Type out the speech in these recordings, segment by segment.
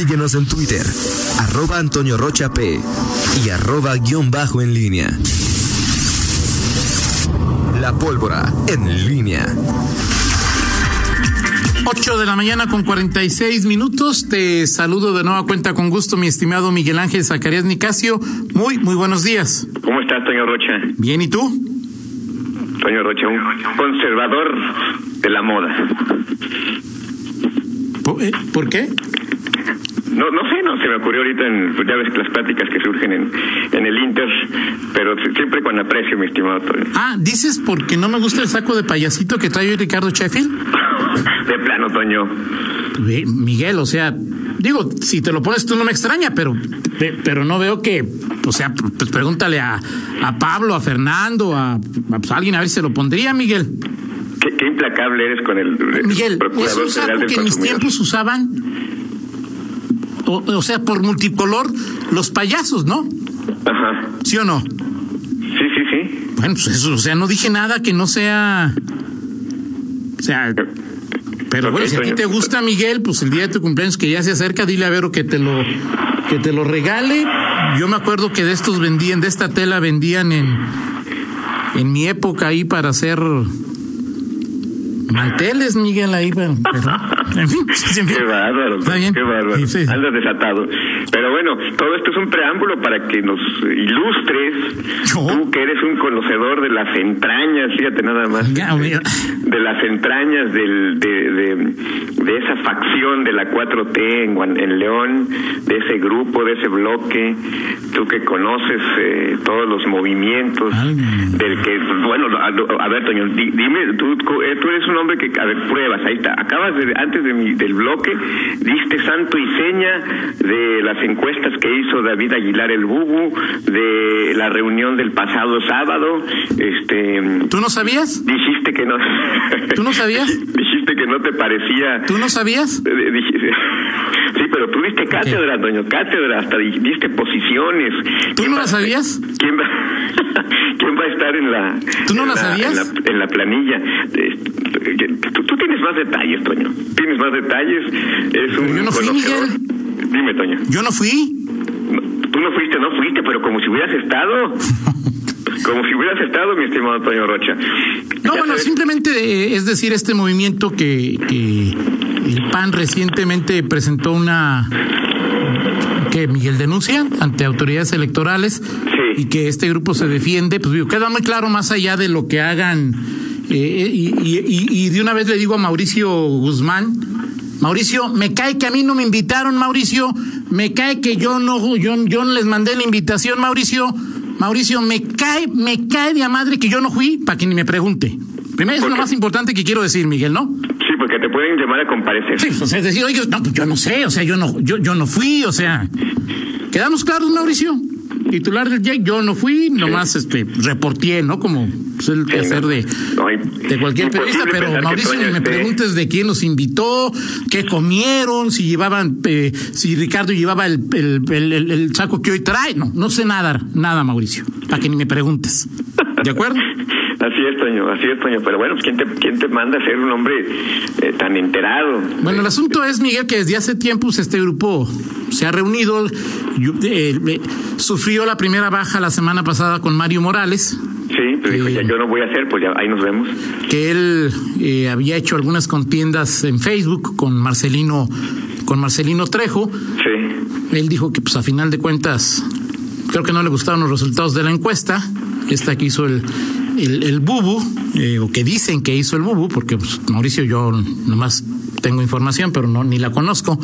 Síguenos en Twitter, arroba Antonio Rocha P y arroba guion bajo en línea. La pólvora en línea. 8 de la mañana con 46 minutos. Te saludo de nueva cuenta con gusto, mi estimado Miguel Ángel Zacarías Nicasio. Muy, muy buenos días. ¿Cómo estás, Toño Rocha? Bien, ¿y tú? Toño Rocha, un conservador de la moda. ¿Por, eh, ¿por qué? No, no sé, no se me ocurrió ahorita en ya ves las pláticas que surgen en, en el Inter, pero siempre con aprecio, mi estimado Toño. Ah, dices porque no me gusta el saco de payasito que trae hoy Ricardo Sheffield. De plano, Toño. Miguel, o sea, digo, si te lo pones tú no me extraña, pero pe- pero no veo que, o sea, pues pregúntale a, a Pablo, a Fernando, a, a, pues, alguien a ver si se lo pondría, Miguel. Qué, qué implacable eres con el, el Miguel, es un saco que en mis tiempos usaban, o, o sea, por multicolor, los payasos, ¿no? Ajá. ¿Sí o no? Sí, sí, sí. Bueno, pues eso, o sea, no dije nada que no sea. O sea. Pero Ok, bueno, si a ti te gusta, Miguel, pues el día de tu cumpleaños que ya se acerca, dile a Vero que te lo que te lo regale. Yo me acuerdo que de estos vendían, de esta tela vendían en en mi época ahí para hacer manteles, Miguel, ahí, pero, pero- en fin, en fin. Qué bárbaro, Está bien. qué bárbaro. Sí. Andas desatado. Pero bueno, todo esto es un preámbulo para que nos ilustres. Tú que eres un conocedor de las entrañas, fíjate nada más. Ya. De las entrañas del, de, de, de esa facción de la 4T en, León, de ese grupo, de ese bloque. Tú que conoces eh, todos los movimientos del que, bueno, a, a ver, Toño, di- dime, tú, eh, tú eres un hombre que, a ver, pruebas, ahí está. Acabas de, antes de mi, del bloque, diste santo y seña de las encuestas que hizo David Aguilar el Bubu, de la reunión del pasado sábado, este, ¿Tú no sabías? dijiste que no. ¿Tú no sabías? dijiste que no te parecía. ¿Tú no sabías? Eh, dij- Sí, pero tú diste cátedra, Toño, cátedra, hasta di- diste posiciones. ¿Tú ¿Quién no va- la sabías? ¿Quién va, ¿Quién va a estar en la... ¿Tú no la la- sabías? En la, en la planilla. Eh, Tú, tú tienes más detalles, Toño. Tienes más detalles. Es un yo no fui. Dime, Toño. Yo no fui. No, Tú no fuiste, no fuiste, pero como si hubieras estado. Como si hubieras estado, mi estimado Toño Rocha. No, bueno, sabes- simplemente eh, es decir, este movimiento que, que el PAN recientemente presentó una que Miguel denuncia ante autoridades electorales Sí. y que este grupo se defiende, pues digo, queda muy claro más allá de lo que hagan eh, y, y- de una vez le digo a Mauricio Guzmán, Mauricio, me cae que a mí no me invitaron, Mauricio, me cae que yo no, yo, yo no les mandé la invitación, Mauricio, Mauricio, me cae, me cae de a madre que yo no fui, para que ni me pregunte. Primero es ¿Por lo más importante que quiero decir, Miguel, ¿no? Sí, porque te pueden llamar a comparecer. Sí, o sea, es decir, oye, no, pues yo no sé, o sea, yo no, yo, yo no fui, o sea, quedamos claros, Mauricio. Titular del Jake, yo no fui, nomás este reporté, ¿no? Como pues, el quehacer no. de, de cualquier periodista, pero Mauricio, ni me preguntes de quién los invitó, qué comieron, si llevaban, eh, si Ricardo llevaba el, el, el- el- el saco que hoy trae. No, no sé nada, nada, Mauricio, para que ni me preguntes. ¿De acuerdo? Así es, Toño, así es, Toño. Pero bueno, pues, ¿quién te, quién te manda a ser un hombre eh, tan enterado? Bueno, el asunto es, Miguel, que desde hace tiempo pues, este grupo se ha reunido. Yo- eh, eh, sufrió la primera baja la semana pasada con Mario Morales, Sí, pero dijo, Eh, ya yo no voy a hacer, pues ya ahí nos vemos. que él eh, había hecho algunas contiendas en Facebook con Marcelino, con Marcelino Trejo. Sí, Él dijo que, pues, a final de cuentas, creo que no le gustaron los resultados de la encuesta. Esta que hizo el, el, el Bubu, eh, o que dicen que hizo el Bubu, porque pues, Mauricio, yo nomás tengo información, pero no ni la conozco.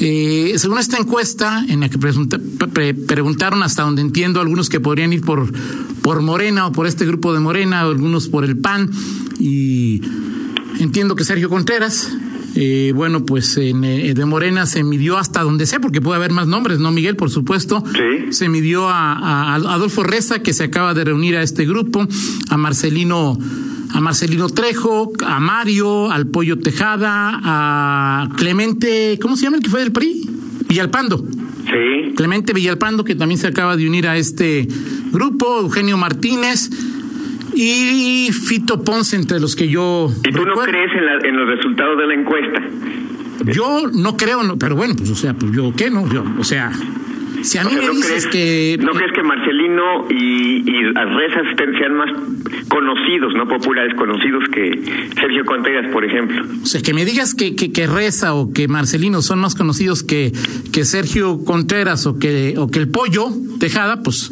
Eh, según esta encuesta, en la que pregunta- pre- preguntaron hasta donde entiendo algunos que podrían ir por, por Morena o por este grupo de Morena, o algunos por el PAN, y entiendo que Sergio Contreras. eh, bueno, pues en, eh, de Morena se midió hasta donde sé, porque puede haber más nombres, ¿no, Miguel? Por supuesto. Sí. Se midió a- a Adolfo Reza, que se acaba de reunir a este grupo, a Marcelino, a Marcelino Trejo, a Mario, al Pollo Tejada, a Clemente, ¿cómo se llama el que fue del PRI? Villalpando. sí. Clemente Villalpando, que también se acaba de unir a este grupo, Eugenio Martínez y Fito Ponce, entre los que yo ¿Y tú no crees en, la- en los resultados de la encuesta? Yo no creo, no, pero bueno, pues o sea, pues yo qué, ¿no? Yo, o sea, si a mí O sea, me ¿no dices crees- que... ¿No crees que Marcelino y, y Reza sean más conocidos, no populares, conocidos que Sergio Contreras, por ejemplo? O sea, que me digas que, que, que Reza o que Marcelino son más conocidos que, que Sergio Contreras o que, o que el Pollo Tejada, pues,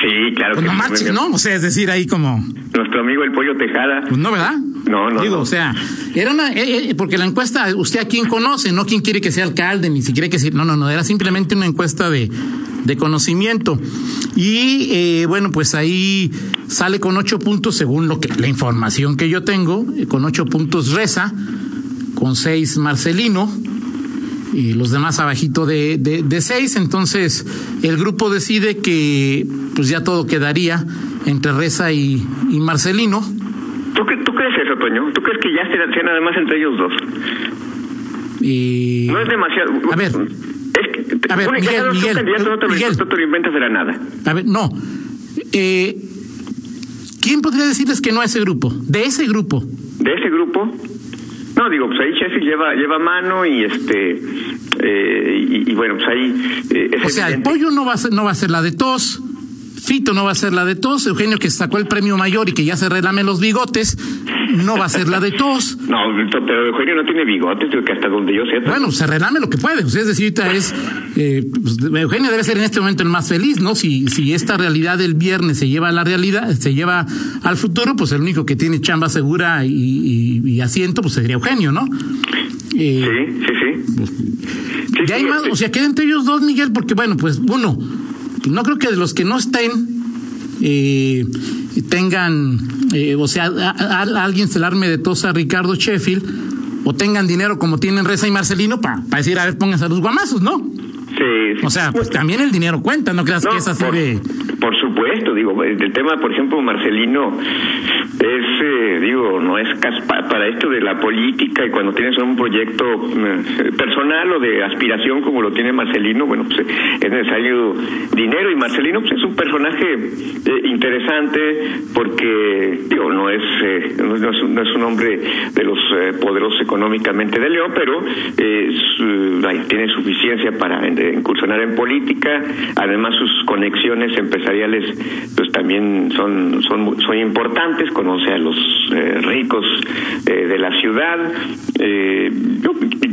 Sí, claro pues que. ¿no? O sea, es decir, ahí como... Nuestro amigo el Pollo Tejada. Pues no, ¿verdad? No, no, Digo, no. o sea, era una, eh, eh, porque la encuesta, usted a quién conoce, no quién quiere que sea alcalde, ni si quiere que sea, no, no, no, era simplemente una encuesta de, de conocimiento. Y eh, bueno, pues ahí sale con ocho puntos, según lo que, la información que yo tengo, con ocho puntos Reza, con seis Marcelino, y los demás abajito de, de, de seis. Entonces, el grupo decide que pues ya todo quedaría entre Reza y, y Marcelino. ¿Tú, ¿Tú crees eso, Toño? ¿Tú crees que ya sea, sea nada más entre ellos dos? Y... No es demasiado. A ver. Es que, A ver, ya Miguel, Miguel, no te lo- Miguel. no te lo inventas de la nada. A ver, no. Eh, ¿Quién podría decirles que no a ese grupo? De ese grupo. de ese grupo no digo pues ahí Sheffield lleva lleva mano y este eh, y, y bueno pues ahí eh, es O sea, el pollo no va a ser, no va a ser la de tos. Fito no va a ser la de tos. Eugenio, que sacó el premio mayor y que ya se relame los bigotes, no va a ser la de tos. no pero Eugenio no tiene bigotes que hasta donde yo sé Bueno, se relame lo que puede. O sea, es decir, ahorita es. eh, pues, Eugenio debe ser en este momento el más feliz, ¿no? Si, si esta realidad del viernes se lleva a la realidad, se lleva al futuro, pues el único que tiene chamba segura y, y- y asiento, pues sería Eugenio, ¿no? Eh, sí sí sí Sí, Ya hay sí, más, este, o sea, queda entre ellos dos, Miguel, porque bueno, pues uno, no creo que de los que no estén eh, tengan, eh, o sea, alguien se le de tos a Ricardo Sheffield, o tengan dinero como tienen Reza y Marcelino para decir, a ver, pónganse a los guamazos, ¿no? Sí. O sea, pues también el dinero cuenta, no creas No, que es así por, de... por supuesto, digo, el tema, por ejemplo, Marcelino, es, eh, digo, no es para esto de la política y cuando tienes un proyecto eh, personal o de aspiración como lo tiene Marcelino, bueno, pues eh, es necesario dinero y Marcelino pues, es un personaje eh, interesante porque, digo, no es, eh, no, no es, un- no es un hombre de los poderosos económicamente de León, pero eh, su- ay, tiene suficiencia para eh, incursionar en política, además sus conexiones empresariales pues también son son son importantes, conoce a los eh, ricos eh, de la ciudad, eh,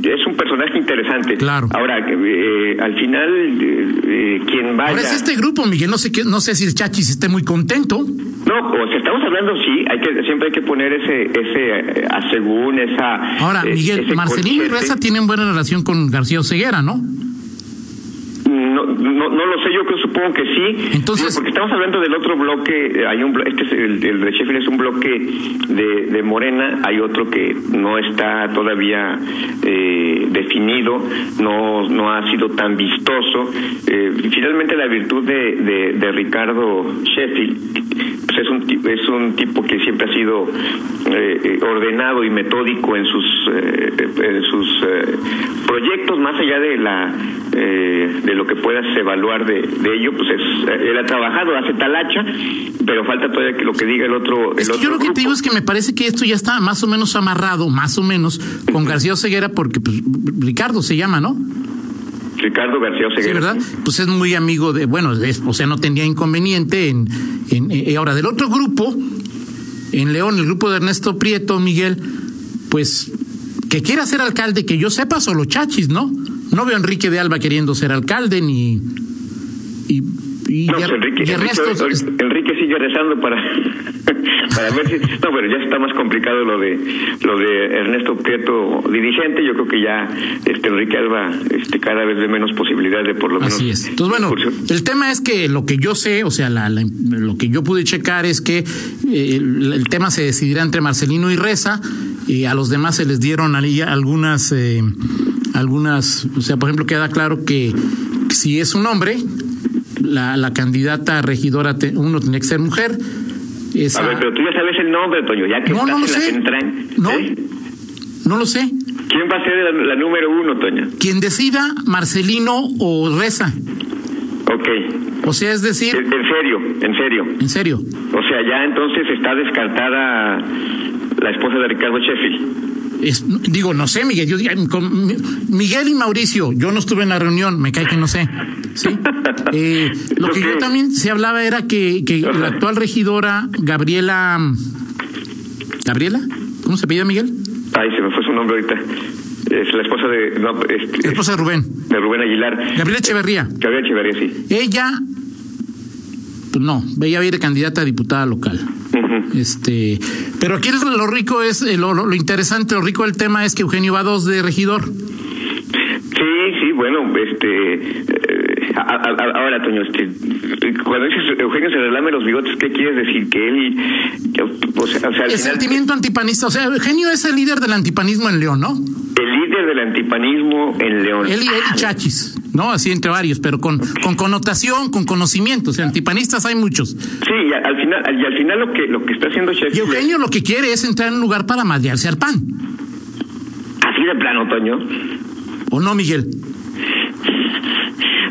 es un personaje interesante. Claro. Ahora, eh, al final, quien vaya... Ahora es este grupo, Miguel, no sé qué, no sé si el Chachis esté muy contento. No, o estamos hablando, sí, hay que siempre hay que poner ese ese eh, asegún, esa... Ahora, Miguel, Marcelino y. Reza tienen buena relación con García Oseguera, ¿no? No, no, lo sé, yo creo, supongo que sí. Entonces- porque estamos hablando del otro bloque, hay un este es el, el de Sheffield es un bloque de, de Morena, hay otro que no está todavía eh, definido, no no ha sido tan vistoso. Eh, finalmente la virtud de, de, de Ricardo Sheffield pues es un es un tipo que siempre ha sido eh, eh, ordenado y metódico en sus eh, en sus eh, proyectos más allá de la eh, de lo que puedas evaluar de, de ello pues es él ha trabajado hace talacha pero falta todavía que lo que diga el otro el Es que otro yo lo que grupo. te digo es que me parece que esto ya está más o menos amarrado, más o menos, con García Oseguera, porque pues, Ricardo se llama, ¿no? Ricardo García Sí, Oseguera ¿verdad? Pues es muy amigo de, bueno, es- o sea, no tendría inconveniente en, en, eh, ahora del otro grupo, en León, el grupo de Ernesto Prieto, Miguel, pues que quiera ser alcalde, que yo sepa, solo chachis, ¿no? No veo a Enrique de Alba queriendo ser alcalde, ni... Y, y, no, pues Enrique, y Ernesto... Enrique, Enrique sigue rezando para para ver si no pero ya está más complicado lo de lo de Ernesto Prieto dirigente yo creo que ya este Enrique Alba este cada vez ve menos posibilidad de por lo menos Así es. Entonces, bueno, el tema es que lo que yo sé, o sea, la- la- lo que yo pude checar es que eh, el, el tema se decidirá entre Marcelino y Reza, y a los demás se les dieron ahí algunas, eh, algunas, o sea, por ejemplo, queda claro que si es un hombre, la, la candidata regidora, te- uno tiene que ser mujer. Esa- A ver, pero tú ya sabes el nombre, Toño, ya que No, no lo sé. entran- No. ¿eh? no lo sé. ¿Quién va a ser la, la número uno, Toño? Quien decida, Marcelino o Reza. Ok. O sea, es decir, En, en serio, en serio. en serio. O sea, ya entonces está descartada la esposa de Ricardo Sheffield. Es- digo, no sé, Miguel. Yo, con Miguel y Mauricio, yo no estuve en la reunión, me cae que no sé. ¿sí? Eh, lo que yo también se hablaba era que, que la actual regidora, Gabriela. ¿Gabriela? ¿Cómo se pide Miguel? Ay, se me fue su nombre ahorita. Es la esposa de, no, La esposa de Rubén. de Rubén Aguilar. Gabriela Echeverría. Gabriela Echeverría, sí. Ella. Pues no, ella va a ir de candidata a diputada local. Este, pero aquí lo rico es, eh, lo, lo- interesante, lo rico del tema es que Eugenio va dos de regidor. Sí, sí, bueno, este. eh, a- ahora, Toño, este, cuando dices Eugenio se relame los bigotes, ¿qué quieres decir? Que él. que, o sea, o sea, al El final, sentimiento antipanista, o sea, Eugenio es el líder del antipanismo en León, ¿no? El líder del antipanismo en León. Él y, él y Chachis, ¿no? Así entre varios, pero con, con connotación, con conocimiento. O sea, antipanistas hay muchos. Sí, y al final, y al final lo que lo que está haciendo Y Sheffield. Eugenio lo que quiere es entrar en un lugar para madrearse al pan. Así de plano, Toño. ¿O no, Miguel?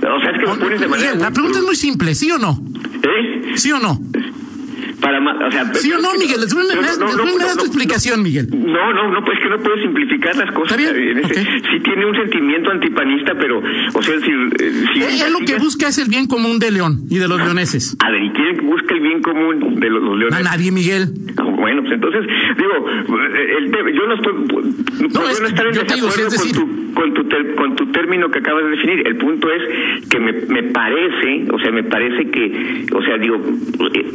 O sea, es que lo pones de manera. Miguel, la pregunta es muy simple, ¿sí o no? ¿Eh? ¿Sí o no? Para o sea, ¿Sí o no, Miguel? Después me, No, das- no, no, no, tu no, explicación, Miguel. No, no, no, pues es que no puedes simplificar las cosas. Está bien, ese- ok. Sí tiene un sentimiento antipanista, pero, o sea, si... eh, si Él, él lo que busca es el bien común de León y de los leoneses. A ver, ¿y quién busca el bien común de los, los A leones? nadie, Miguel. Ah, Bueno, pues entonces, digo, el yo no estoy... No, es- no estar en digo, desacuerdo es decir- con, tu, con, tu ter- con tu término que acabas de definir. El punto es que me, me parece, o sea, me parece que, o sea, digo... eh,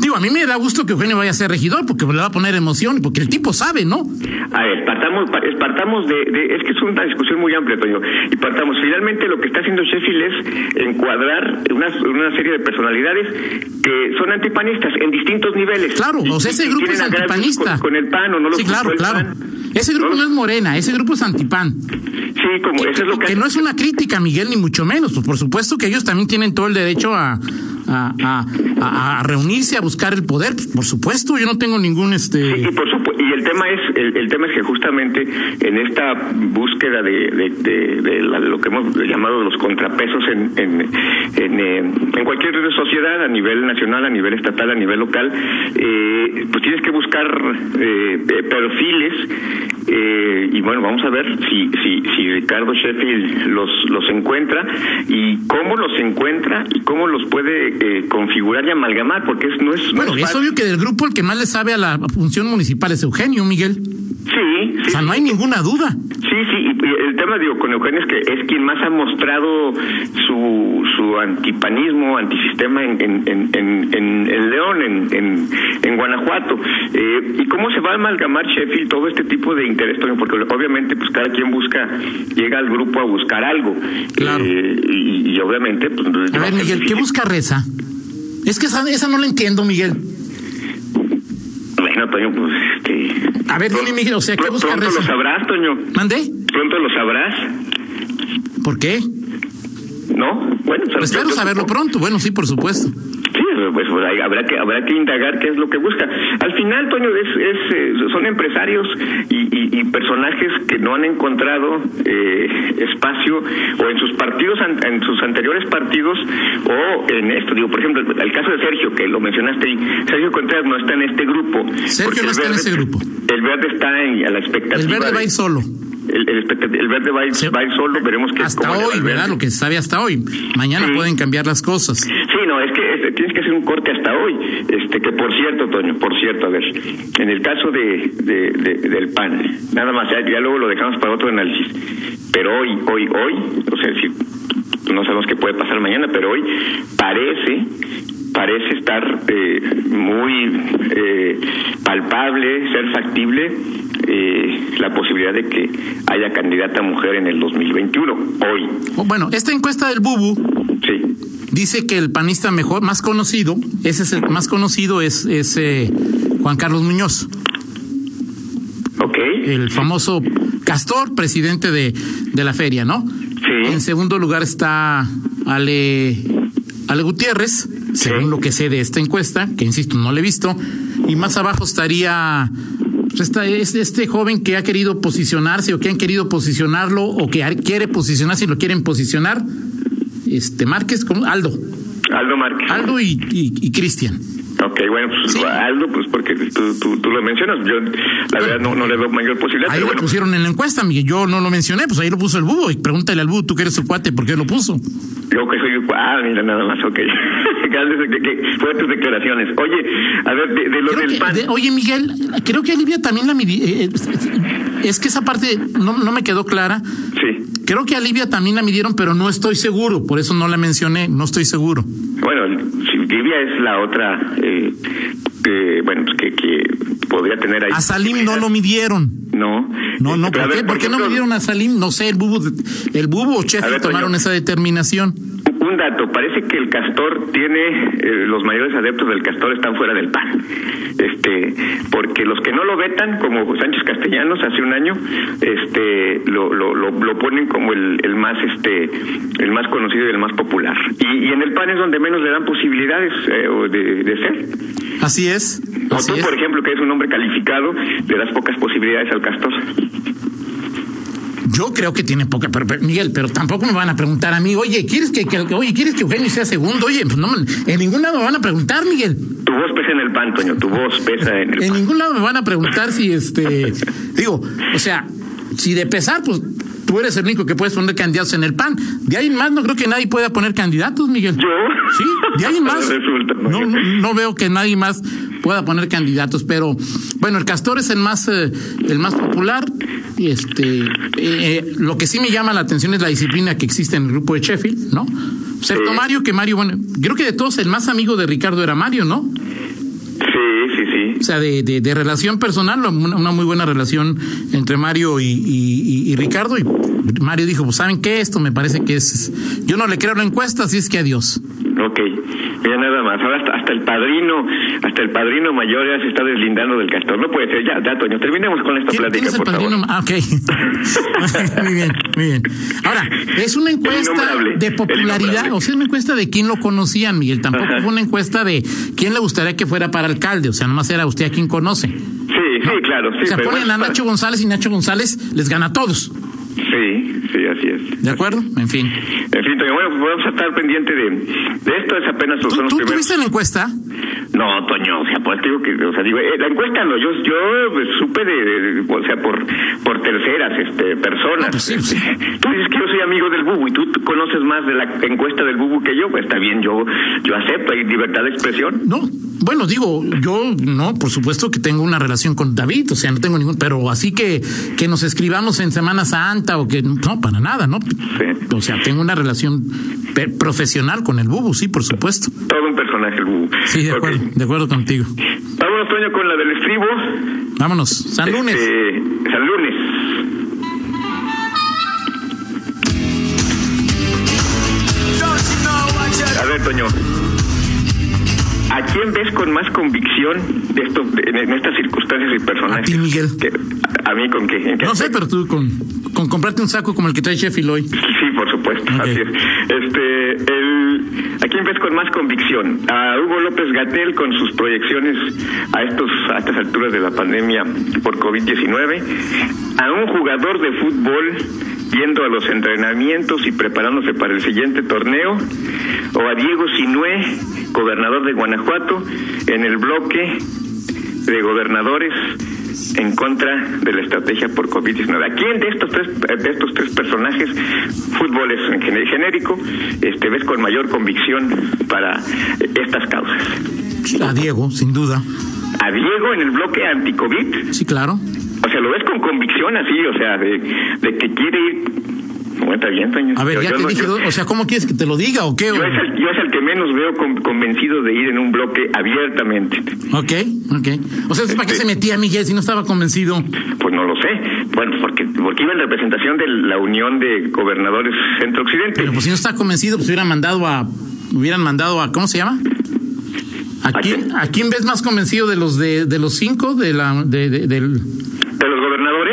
Digo, a mí me da gusto que Eugenio vaya a ser regidor porque le va a poner emoción y porque el tipo sabe, ¿no? A ver, partamos, pa- partamos de, de- Es que es una discusión muy amplia, Toño. Y partamos. Finalmente, lo que está haciendo Sheffield es encuadrar una, una serie de personalidades que son antipanistas en distintos niveles. Claro, o sea, ese grupo es antipanista. Con, con el PAN o no los Sí, claro, el claro. PAN. Ese grupo No es morena, ese grupo es antipan. Sí, como eso es lo que. Que no es una crítica, Miguel, ni mucho menos. Pues por supuesto que ellos también tienen todo el derecho a, a, a- reunirse, a buscar el poder. Pues, por supuesto, yo no tengo ningún Sí, este. y por supuesto, y el tema es el, el tema es que justamente en esta búsqueda de, de, de- de la- lo que hemos llamado los contrapesos en en, en, en cualquier sociedad a nivel nacional, a nivel estatal, a nivel local, eh, pues tienes que buscar eh, eh, perfiles eh, y bueno, vamos a ver si si, si Ricardo Sheffield los los encuentra y cómo los encuentra y cómo los puede eh, configurar y amalgamar, porque es, no es no Bueno, es es obvio que del grupo el que más le sabe a la función municipal es Eugenio, Miguel. Sí, O sí. sea, no hay ninguna duda. Sí, sí, y el tema, digo, con Eugenio es que es quien más ha mostrado su, su antipanismo, antisistema en, en, en, en, en- León, en, en, en Guanajuato. Eh, ¿Y cómo se va a amalgamar Sheffield todo este tipo de interés? Porque obviamente, pues cada quien busca, llega al grupo a buscar algo. Claro. Eh, y, y obviamente, pues... A ver, Miguel, ¿qué busca Reza? Es que esa, esa no la entiendo, Miguel. Bueno, Toño, pues... Este, A ver, dime, Miguel, o sea, ¿qué pr- busca Pronto lo sabrás, Toño. ¿Mandé? Pronto lo sabrás, ¿Por qué? ¿no? Bueno, Pues espero saberlo pronto. Bueno, sí, por supuesto. Sí, pues pues, ahí habrá que habrá que indagar qué es lo que busca. Al final, Toño, es, es, eh, son empresarios y, y- y personajes que no han encontrado eh, espacio o en sus partidos, en sus anteriores partidos o en esto. Digo, por ejemplo, el caso de Sergio, que lo mencionaste ahí. Sergio Contreras no está en este grupo. Sergio no está en ese grupo. El verde está en, a la expectativa. El verde va a ir solo. el, el verde va Se- va a ir solo, veremos qué Hasta hoy, ¿verdad? Lo que se sabe hasta hoy. Mañana Sí. pueden cambiar las cosas. Sí, no, es que tienes que hacer un corte hasta hoy. Este, que por cierto, Toño, por cierto, a ver, en el caso de, de- de- del PAN, nada más, ya, ya luego lo dejamos para otro análisis. Pero hoy, hoy, hoy, o sea, si, no sabemos qué puede pasar mañana, pero hoy parece parece estar eh, muy eh, palpable, ser factible eh, la posibilidad de que haya candidata mujer en el 2021, hoy, Bueno, esta encuesta del Bubu sí. Dice que el panista mejor, más conocido, ese es el más conocido, es, es eh, Juan Carlos Muñoz, Ok, el famoso Castor, presidente de, de la feria, ¿no? sí. En segundo lugar está Ale, Ale Gutiérrez, según lo que sé de esta encuesta, que insisto, no la he visto. Y más abajo estaría pues, esta- este, este joven que ha querido posicionarse o que han querido posicionarlo o que quiere posicionarse y lo quieren posicionar. Este Márquez, ¿cómo? Aldo. Aldo Márquez. Aldo y, y- y Cristian. Ok, bueno, pues Sí. Aldo, pues porque tú, tú, tú lo mencionas. Yo, la verdad, no, no le veo mayor posibilidad. Ahí pero lo bueno, pusieron en la encuesta, Miguel. Yo no lo mencioné, pues ahí lo puso el búho. Y pregúntale al búho, tú que eres su cuate, ¿por qué lo puso? yo que soy. Ah, mira, nada más, ok. Que, fuertes declaraciones. Oye, a ver, de, de lo Creo del que- PAN. de- oye, Miguel, creo que Olivia también la eh, eh, Es que esa parte no, no me quedó clara. Sí. Creo que a Livia también la midieron, pero no estoy seguro. Por eso no la mencioné, no estoy seguro. Bueno, si Livia es la otra. Eh, que, bueno, pues que, que podría tener ahí. A Salim no lo midieron. No. No, no, a ¿por qué, ver, ¿por qué no midieron a Salim? No sé, el bubo, el bubo o ver, Toño. tomaron esa determinación. Un dato, parece que el castor tiene, eh, los mayores adeptos del castor están fuera del PAN. Este, porque los que no lo vetan, como Sánchez Castellanos hace un año, este, lo, lo, lo, lo ponen como el, el más, este, el más conocido y el más popular. Y, y en el PAN es donde menos le dan posibilidades eh, de, de ser. Así es. O tú, es. por ejemplo, que eres un hombre calificado, le das pocas posibilidades al castor. Yo creo que tiene poca, pero, pero, Miguel, pero tampoco me van a preguntar a mí, oye, ¿quieres que, que- oye, ¿quieres que Eugenio sea segundo? Oye, pues no, en ningún lado me van a preguntar, Miguel. Tu voz pesa en el PAN, Toño, tu voz pesa en el En PAN. ningún lado me van a preguntar si este, digo, o sea, si de pesar, pues tú eres el único que puedes poner candidatos en el PAN. De ahí en más no creo que nadie pueda poner candidatos, Miguel. ¿Yo? Sí, de ahí en más. Resulta, no, veo que nadie más pueda poner candidatos, pero bueno, el Castor es el más eh, el más popular. Y este, eh, lo que sí me llama la atención es la disciplina que existe en el grupo de Sheffield, ¿no? Excepto Sí. Mario, que Mario, bueno, creo que de todos el más amigo de Ricardo era Mario, ¿no? Sí, sí, sí. O sea, de, de, de relación personal, una, una muy buena relación entre Mario y, y- y- Ricardo. Y Mario dijo, pues ¿saben qué? Esto me parece que es... Yo no le creo a la encuesta, así es que adiós. Ok, mira nada más. Ahora hasta, hasta el padrino, hasta el padrino mayor ya se está deslindando del castor. No puede ser. Ya, ya, Toño, terminemos con esta ¿Quién, quién plática, es el por padrino? favor. Ah, ok. muy bien, muy bien. Ahora, es una encuesta de popularidad, o sea, es una encuesta de quién lo conocían, Miguel. Tampoco Ajá. fue una encuesta de quién le gustaría que fuera para alcalde, o sea, nomás era usted a quien conoce. Sí, sí, claro. Sí, o sea, pero ponen a Nacho González y Nacho González les gana a todos. Sí, sí, es. ¿De acuerdo? En fin. En fin, bueno, pues vamos a estar pendiente de, de esto. Es apenas ¿Tú, son los tú primeros. tuviste la encuesta? No, Toño, o sea, pues digo que, o sea, digo, eh, la encuesta no, yo, yo pues, supe de, de- o sea, por, por terceras, este, personas. No, pues sí, sí. Tú dices que yo soy amigo del Bubu y tú conoces más de la encuesta del Bubu que yo, pues está bien, yo, yo acepto, hay libertad de expresión. No, bueno, digo, yo no, por supuesto que tengo una relación con David, o sea, no tengo ningún, pero así que que nos escribamos en Semana Santa o que no, para nada, ¿no? O sea, tengo una relación profesional con el Bubu, sí, por supuesto. Todo un personaje el Bubu. Sí, de acuerdo, de acuerdo contigo. Vámonos, Toño, con la del estribo. Vámonos, San Lunes. Este, San Lunes. A ver, Toño. ¿A quién ves con más convicción de esto, en estas circunstancias y personajes? A ti, Miguel. ¿Qué- ¿A mí con qué? ¿En qué No sé, pero tú con, con comprarte un saco como el que trae Sheffield hoy. Sí, por supuesto, Ok. así es. Este, el, ¿A quién ves con más convicción? ¿A Hugo López Gatel con sus proyecciones a, estos, a estas alturas de la pandemia por COVID-19? ¿A un jugador de fútbol yendo a los entrenamientos y preparándose para el siguiente torneo? ¿O a Diego Sinué, gobernador de Guanajuato, en el bloque de gobernadores en contra de la estrategia por COVID-19. ¿A quién de estos tres de estos tres personajes, fútbol es en gené- genérico, este ves con mayor convicción para estas causas? A Diego, sin duda. A Diego en el bloque anti-COVID, Sí, claro. o sea, lo ves con convicción así, o sea, de, de que quiere ir. Bueno, está bien, Toño. A ver, Yo- ya yo te no- dije, yo- o sea, ¿cómo quieres que te lo diga o qué? yo es, el, yo es el que menos veo con- convencido de ir en un bloque abiertamente. Ok, ok. O sea, ¿para qué se metía Miguel si no estaba convencido? Pues no lo sé. Bueno, porque, porque iba en representación de la Unión de Gobernadores Centro-Occidente. Pero pues si no está convencido, pues hubieran mandado a, hubieran mandado a, ¿cómo se llama? ¿A ¿A quién? ¿A quién ves más convencido de los de, de los cinco de la de, de, del-.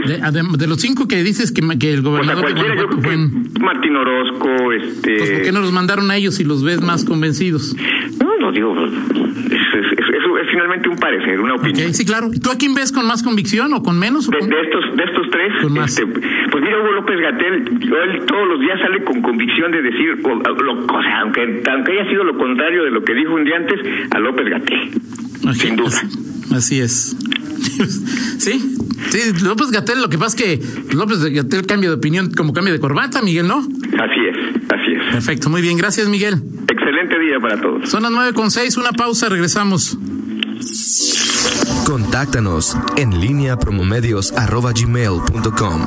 De- los cinco que dices que, que el pues gobernador cualquiera, yo creo en- Martín Orozco, este... pues ¿por qué no los mandaron a ellos si los ves más convencidos? No, no digo, es, es- es- finalmente un parecer, una opinión. sí, claro. ¿Y tú a quién ves con más convicción o con menos? o De, con- de estos de estos tres, Con más. este, Pues mira, Hugo López Gatel, él todos los días sale con convicción de decir, o, o sea, aunque, aunque haya sido lo contrario de lo que dijo un día antes, a López Gatel. sin duda. Así es. sí, sí, López Gatel, lo que pasa es que López Gatel cambia de opinión como cambia de corbata, Miguel, ¿no? Así es, así es. Perfecto, muy bien, gracias, Miguel. Excelente día para todos. Son las nueve con seis, una pausa, regresamos. Contáctanos en línea promomedios arroba gmail.com.